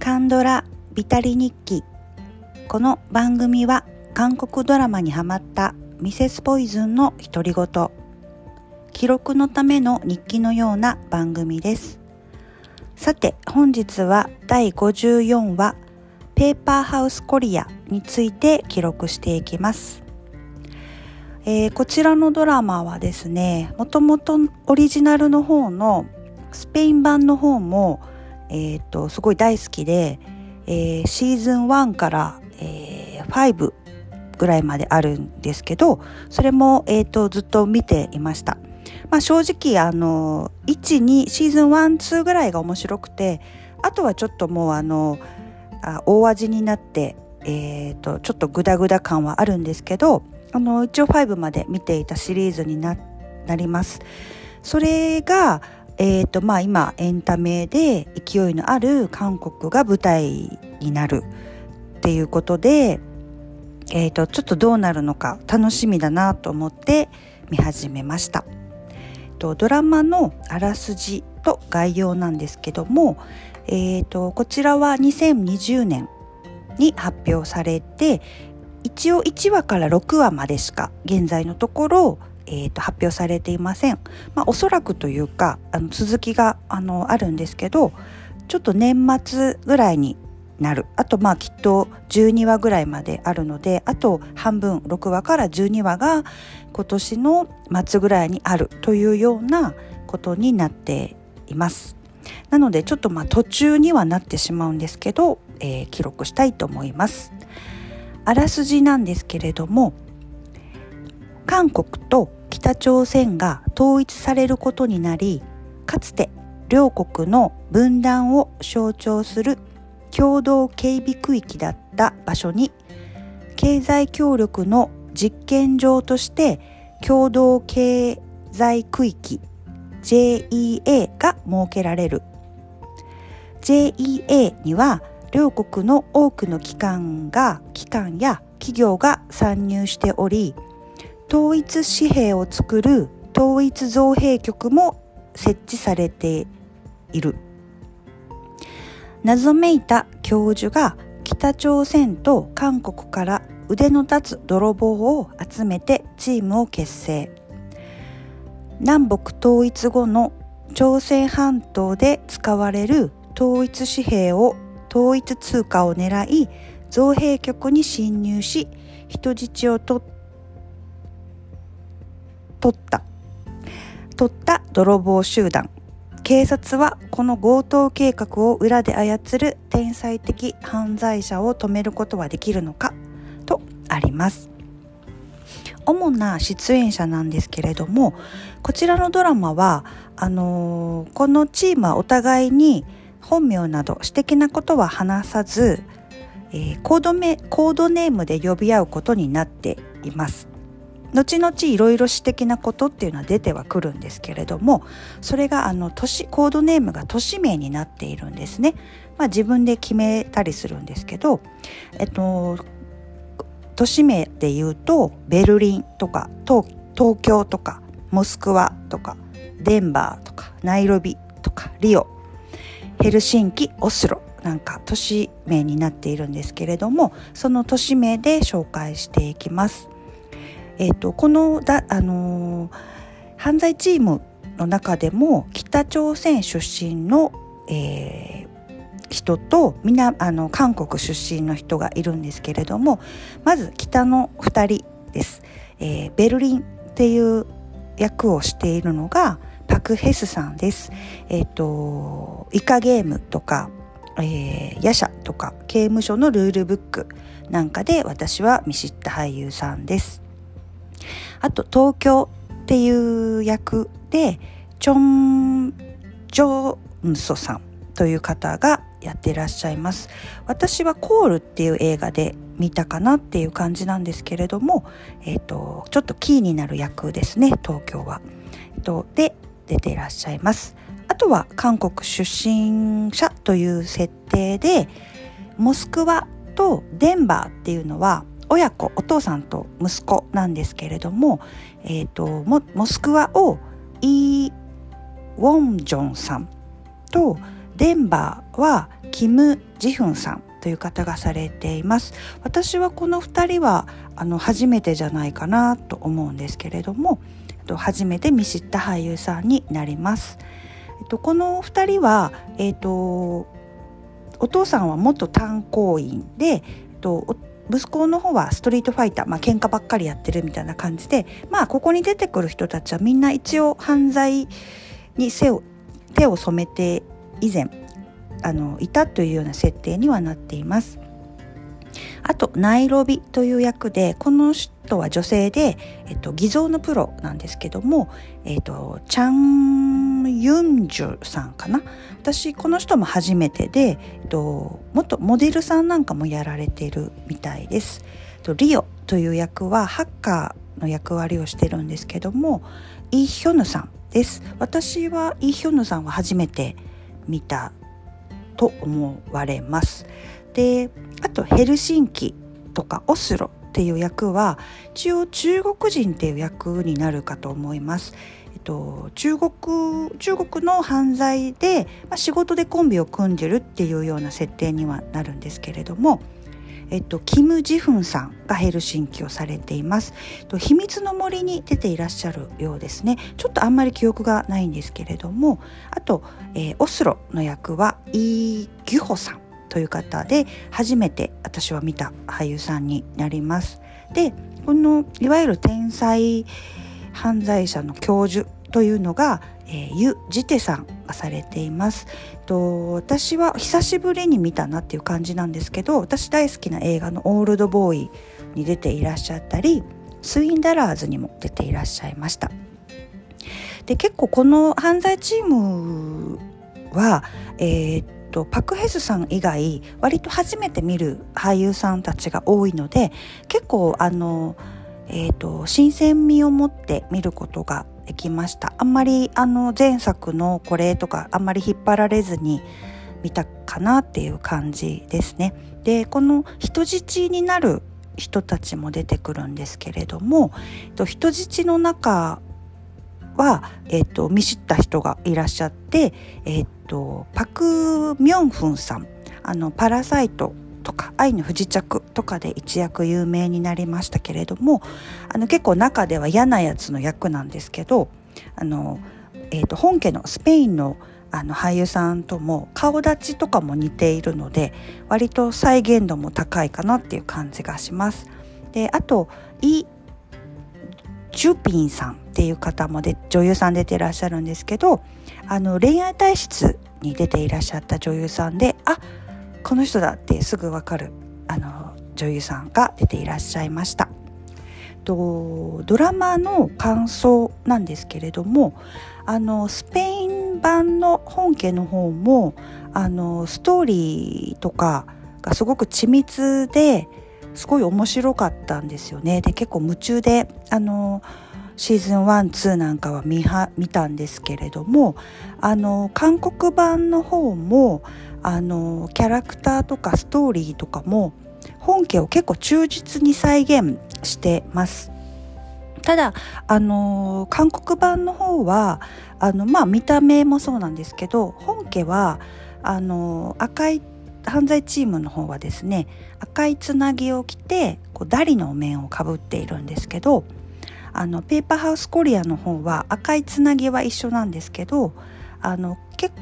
カンドラビタリ日記。この番組は韓国ドラマにハマったミセスポイズンの独り言。記録のための日記のような番組です。さて本日は第54話ペーパーハウスコリアについて記録していきます。えー、こちらのドラマはですねもともとオリジナルの方のスペイン版の方も、えーと、すごい大好きで、えー、シーズン1から、えー、5ぐらいまであるんですけどそれも、えーと、ずっと見ていました。まあ、正直あの12シーズン12ぐらいが面白くてあとはちょっともうあのあ大味になって、えーと、ちょっとグダグダ感はあるんですけどあの一応5まで見ていたシリーズになります。それがえーとまあ、今エンタメで勢いのある韓国が舞台になるっていうことで、えーと、ちょっとどうなるのか楽しみだなと思って見始めました。とドラマのあらすじと概要なんですけども、えーとこちらは2020年に発表されて一応1話から6話までしか現在のところえーと、発表されていません。まあ、おそらくというかあの続きがあのあるんですけどちょっと年末ぐらいになるあとまあきっと12話ぐらいまであるのであと半分6話から12話が今年の末ぐらいにあるというようなことになっています。なのでちょっとまあ途中にはなってしまうんですけど、えー、記録したいと思います。あらすじなんですけれども韓国と北朝鮮が統一されることになりかつて両国の分断を象徴する共同警備区域だった場所に経済協力の実験場として共同経済区域 JEA が設けられる。JEA には両国の多くの機関が機関や企業が参入しており統一紙幣を作る統一造幣局も設置されている。謎めいた教授が北朝鮮と韓国から腕の立つ泥棒を集めてチームを結成。南北統一後の朝鮮半島で使われる統一紙幣を統一通貨を狙い造幣局に侵入し人質を取って取った。取った泥棒集団。警察はこの強盗計画を裏で操る天才的犯罪者を止めることはできるのか？とあります。主な出演者なんですけれどもこちらのドラマはあのー、このチームはお互いに本名など私的なことは話さず、えー、コードコードネームで呼び合うことになっています。後々いろいろ私的なことっていうのは出てはくるんですけれどもそれがあの都市コードネームが都市名になっているんですね。まあ、自分で決めたりするんですけど、えっと、都市名で言うとベルリンとか東東京とかモスクワとかデンバーとかナイロビとかリオヘルシンキオスロなんか都市名になっているんですけれどもその都市名で紹介していきます。えーと、このだ、あの、犯罪チームの中でも北朝鮮出身の、えー、人とあの韓国出身の人がいるんですけれどもまず北の2人です、えー、ベルリンっていう役をしているのがパク・ヘスさんです。え、ー、とイカゲームとか、えー、ヤシャとか刑務所のルールブックなんかで私は見知った俳優さんです。あと東京っていう役でチョン・ジョンソさんという方がやってらっしゃいます私はコールっていう映画で見たかなっていう感じなんですけれども、えーと、ちょっとキーになる役ですね東京は。えーと、で出てらっしゃいます。あとは韓国出身者という設定でモスクワとデンバーっていうのは親子お父さんと息子なんですけれども、えーと、モモスクワをイ・ウォンジョンさんとデンバーはキム・ジフンさんという方がされています私はこの2人はあの初めてじゃないかなと思うんですけれども初めて見知った俳優さんになります。えっと、この2人は、えっと、お父さんは元炭鉱員で、えっと、息子の方はストリートファイター、まあ喧嘩ばっかりやってるみたいな感じでまあここに出てくる人たちはみんな一応犯罪に背を手を染めて以前あのいたというような設定にはなっています。あとナイロビという役でこの人は女性で、えっと、偽造のプロなんですけども、えっと、チャン・ユンジュさんかな？私この人も初めてで、えっと、元モデルさんなんかもやられてるみたいです。とリオという役はハッカーの役割をしてるんですけどもイ・ヒョヌさんです。私はイ・ヒョヌさんは初めて見たと思われます。であとヘルシンキとかオスロっていう役は一応中国人っていう役になるかと思います。えっと、中国中国の犯罪で、まあ、仕事でコンビを組んでるっていうような設定にはなるんですけれども、えっと、キム・ジフンさんがヘルシンキをされています。と秘密の森に出ていらっしゃるようですね。ちょっとあんまり記憶がないんですけれども、あと、えー、オスロの役はイ・ギュホさん。という方で初めて私は見た俳優さんになります。でこのいわゆる天才犯罪者の教授というのが、えー、ユ・ジテさんがされています。と私は久しぶりに見たなっていう感じなんですけど私大好きな映画の「オールドボーイ」に出ていらっしゃったりスインダラーズにも出ていらっしゃいました。で結構この犯罪チームは、えー、とパク・ヘスさん以外割と初めて見る俳優さんたちが多いので結構あの、えーと、新鮮味を持って見ることができましたあんまりあの前作のこれとかあんまり引っ張られずに見たかなっていう感じですね。でこの人質になる人たちも出てくるんですけれども人質の中は、えーと、見知った人がいらっしゃって、えーと、パク・ミョンフンさんあのパラサイトとか愛の不時着とかで一躍有名になりましたけれどもあの結構中では嫌なやつの役なんですけどあの、えーと、本家のスペインのあの俳優さんとも顔立ちとかも似ているので割と再現度も高いかなっていう感じがします。であとイ・ジュピンさんっていう方もで女優さん出てらっしゃるんですけどあの恋愛体質に出ていらっしゃった女優さんであこの人だってすぐわかるあの女優さんが出ていらっしゃいました。とドラマの感想なんですけれどもあのスペイン版の本家の方もあのストーリーとかがすごく緻密ですごい面白かったんですよね。で結構夢中であのシーズン12なんかは見は見たんですけれどもあの韓国版の方もあのキャラクターとかストーリーとかも本家を結構忠実に再現してます。ただあの韓国版の方はあのまあ見た目もそうなんですけど本家はあの赤い犯罪チームの方はですね赤いつなぎを着てこうダリの面をかぶっているんですけどあのペーパーハウスコリアの方は赤いつなぎは一緒なんですけどあの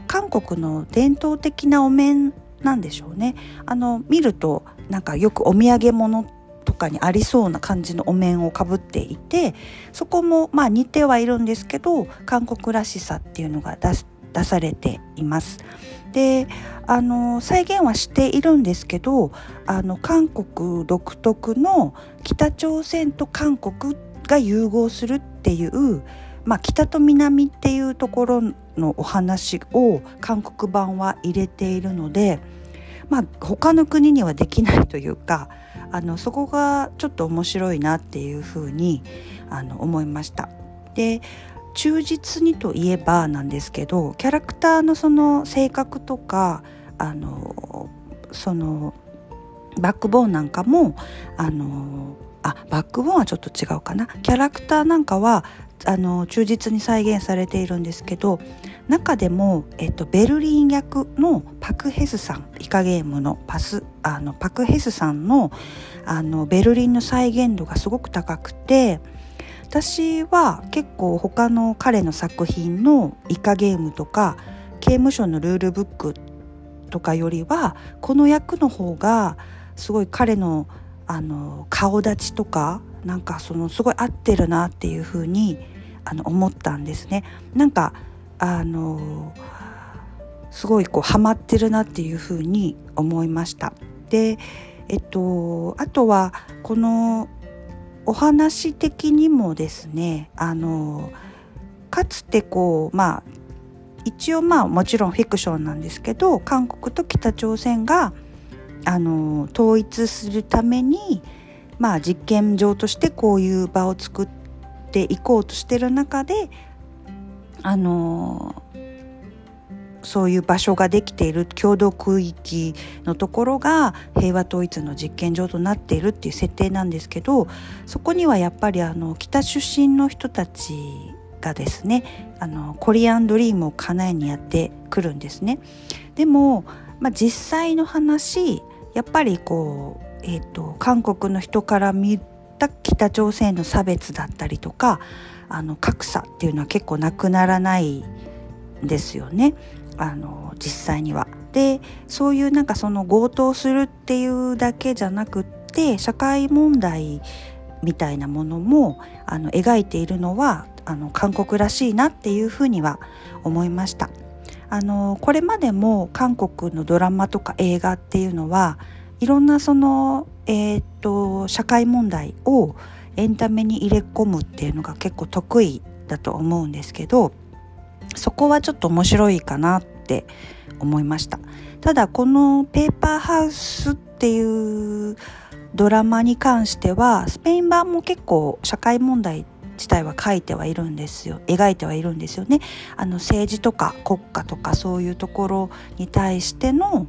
韓国の伝統的なお面なんでしょうねあの見るとなんかよくお土産物とかにありそうな感じのお面をかぶっていてそこもまあ似てはいるんですけど韓国らしさっていうのが出出されています。であの再現はしているんですけどあの韓国独特の北朝鮮と韓国っが融合するっていう、まあ、北と南っていうところのお話を韓国版は入れているので、まあ、他の国にはできないというかあのそこがちょっと面白いなっていうふうにあの思いました。で忠実にといえばなんですけどキャラクターのその性格とかあのそのバックボーンなんかもあのあバックボーンはちょっと違うかな。キャラクターなんかはあの忠実に再現されているんですけど中でも、えっと、ベルリン役のパク・ヘスさんイカゲームのパスあのパク・ヘスさんのあのベルリンの再現度がすごく高くて私は結構他の彼の作品のイカゲームとか刑務所のルールブックとかよりはこの役の方がすごい彼のあの顔立ちとかなんかそのすごい合ってるなっていうふうにあの思ったんですね。なんかあのすごいこうハマってるなっていうふうに思いました。でえっとあとはこのお話的にもですねあのかつてこうまあ一応まあもちろんフィクションなんですけど韓国と北朝鮮があの統一するためにまあ実験場としてこういう場を作っていこうとしてる中であのそういう場所ができている共同区域のところが平和統一の実験場となっているっていう設定なんですけどそこにはやっぱりあの北出身の人たちがですねあのコリアンドリームを叶えにやってくるんですね。でも、まあ、実際の話やっぱりこう、えーと、韓国の人から見た北朝鮮の差別だったりとかあの格差っていうのは結構なくならないんですよねあの実際には。でそういうなんかその強盗するっていうだけじゃなくって社会問題みたいなものもあの描いているのはあの韓国らしいなっていうふうには思いました。あのこれまでも韓国のドラマとか映画っていうのはいろんなその、えーと、社会問題をエンタメに入れ込むっていうのが結構得意だと思うんですけどそこはちょっと面白いかなって思いました。ただこの「ペーパーハウス」っていうドラマに関してはスペイン版も結構社会問題って自体は書いてはいるんですよ。描いてはいるんですよね。あの政治とか国家とかそういうところに対しての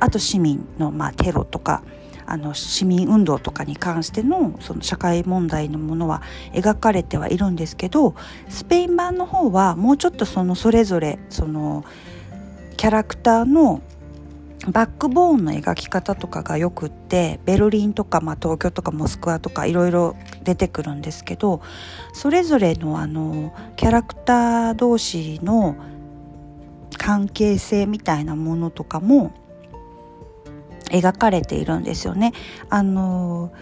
あと市民のまあテロとかあの市民運動とかに関してのその社会問題のものは描かれてはいるんですけどスペイン版の方はもうちょっとそのそれぞれそのキャラクターのバックボーンの描き方とかがよくってベルリンとか、まあ、東京とかモスクワとかいろいろ出てくるんですけどそれぞれのあのキャラクター同士の関係性みたいなものとかも描かれているんですよね。あの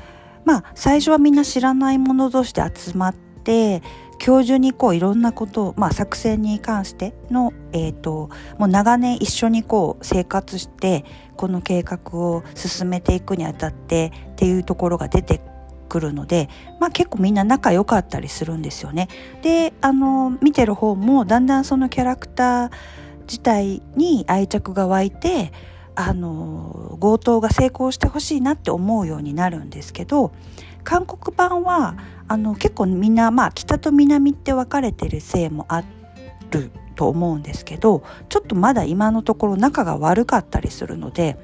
まあ最初はみんな知らない者同士で集まって今日中にこういろんなことを、まあ、作戦に関しての、えーと、もう長年一緒にこう生活してこの計画を進めていくにあたってっていうところが出てくるので、まあ、結構みんな仲良かったりするんですよね。であの見てる方もだんだんそのキャラクター自体に愛着が湧いてあの強盗が成功してほしいなって思うようになるんですけど韓国版はあの結構みんな、まあ、北と南って分かれてるせいもあると思うんですけどちょっとまだ今のところ仲が悪かったりするので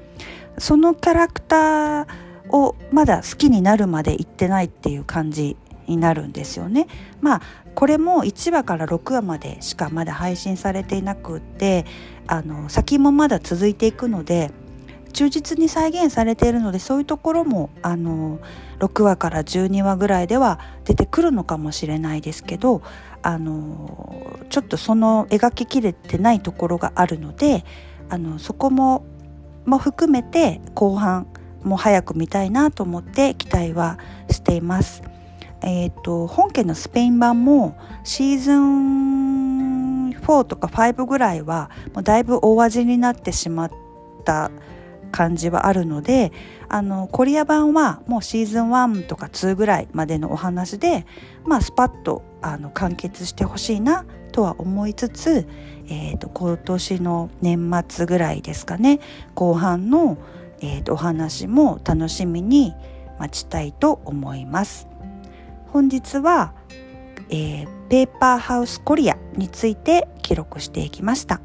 そのキャラクターをまだ好きになるまで行ってないっていう感じになるんですよね。まあこれも1話から6話までしかまだ配信されていなくってあの先もまだ続いていくので忠実に再現されているのでそういうところもあの6話から12話ぐらいでは出てくるのかもしれないですけどあのちょっとその描ききれてないところがあるのであのそこもも含めて後半も早く見たいなと思って期待はしています。えーと、本家のスペイン版もシーズン4とか5ぐらいはもうだいぶ大味になってしまった感じはあるのであのコリア版はもうシーズン1とか2ぐらいまでのお話で、まあ、スパッとあの完結してほしいなとは思いつつ、えーと、今年の年末ぐらいですかね後半の、えーとお話も楽しみに待ちたいと思います。本日は、えー、ペーパーハウスコリアについて記録していきました。